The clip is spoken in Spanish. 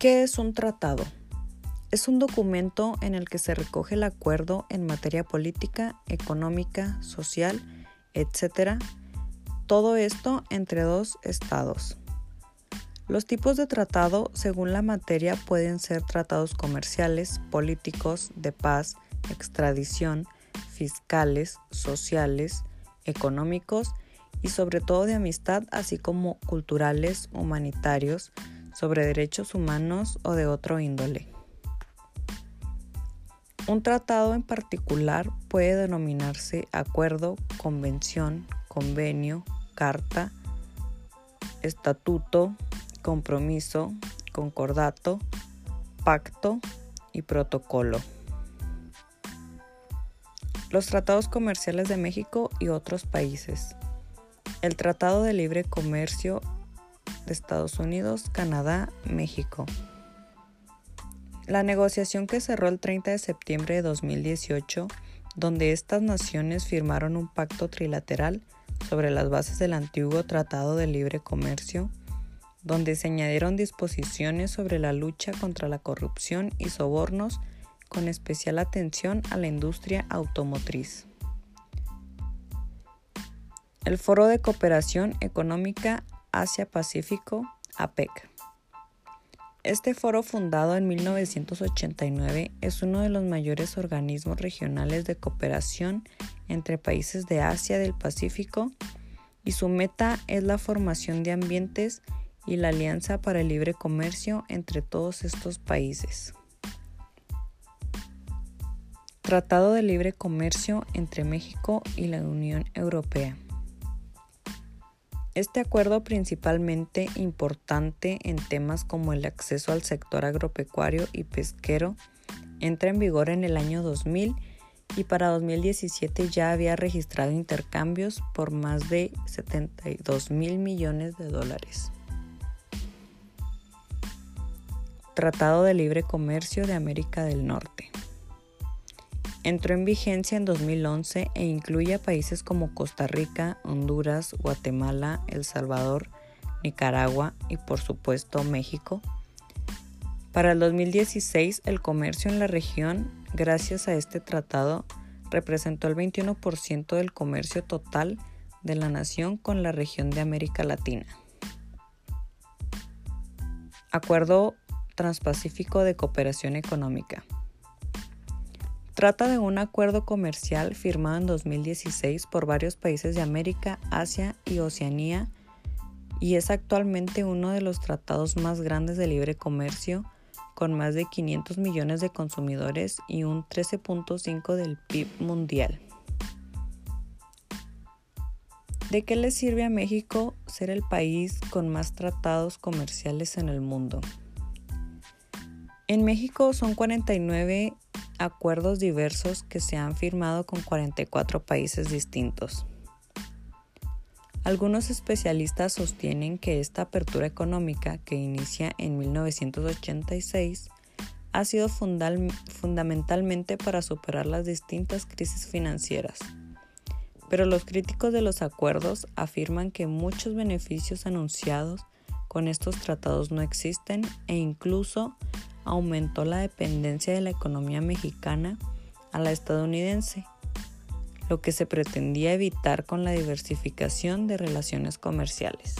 ¿Qué es un tratado? Es un documento en el que se recoge el acuerdo en materia política, económica, social, etc. Todo esto entre dos estados. Los tipos de tratado según la materia pueden ser tratados comerciales, políticos, de paz, extradición, fiscales, sociales, económicos y sobre todo de amistad, así como culturales, humanitarios, sobre derechos humanos o de otro índole. Un tratado en particular puede denominarse acuerdo, convención, convenio, carta, estatuto, compromiso, concordato, pacto y protocolo. Los tratados comerciales de México y otros países. El Tratado de Libre Comercio Estados Unidos, Canadá, México. La negociación que cerró el 30 de septiembre de 2018, donde estas naciones firmaron un pacto trilateral sobre las bases del antiguo Tratado de Libre Comercio, donde se añadieron disposiciones sobre la lucha contra la corrupción y sobornos con especial atención a la industria automotriz. El Foro de Cooperación Económica Asia-Pacífico, APEC. Este foro fundado en 1989 es uno de los mayores organismos regionales de cooperación entre países de Asia del Pacífico y su meta es la formación de ambientes y la alianza para el libre comercio entre todos estos países. Tratado de Libre Comercio entre México y la Unión Europea. Este acuerdo principalmente importante en temas como el acceso al sector agropecuario y pesquero entra en vigor en el año 2000 y para 2017 ya había registrado intercambios por más de 72 mil millones de dólares. Tratado de Libre Comercio de América del Norte. Entró en vigencia en 2011 e incluye a países como Costa Rica, Honduras, Guatemala, El Salvador, Nicaragua y por supuesto México. Para el 2016 el comercio en la región, gracias a este tratado, representó el 21% del comercio total de la nación con la región de América Latina. Acuerdo Transpacífico de Cooperación Económica. Trata de un acuerdo comercial firmado en 2016 por varios países de América, Asia y Oceanía y es actualmente uno de los tratados más grandes de libre comercio con más de 500 millones de consumidores y un 13.5 del PIB mundial. ¿De qué le sirve a México ser el país con más tratados comerciales en el mundo? En México son 49 acuerdos diversos que se han firmado con 44 países distintos. Algunos especialistas sostienen que esta apertura económica, que inicia en 1986, ha sido fundamentalmente para superar las distintas crisis financieras. Pero los críticos de los acuerdos afirman que muchos beneficios anunciados con estos tratados no existen e incluso aumentó la dependencia de la economía mexicana a la estadounidense, lo que se pretendía evitar con la diversificación de relaciones comerciales.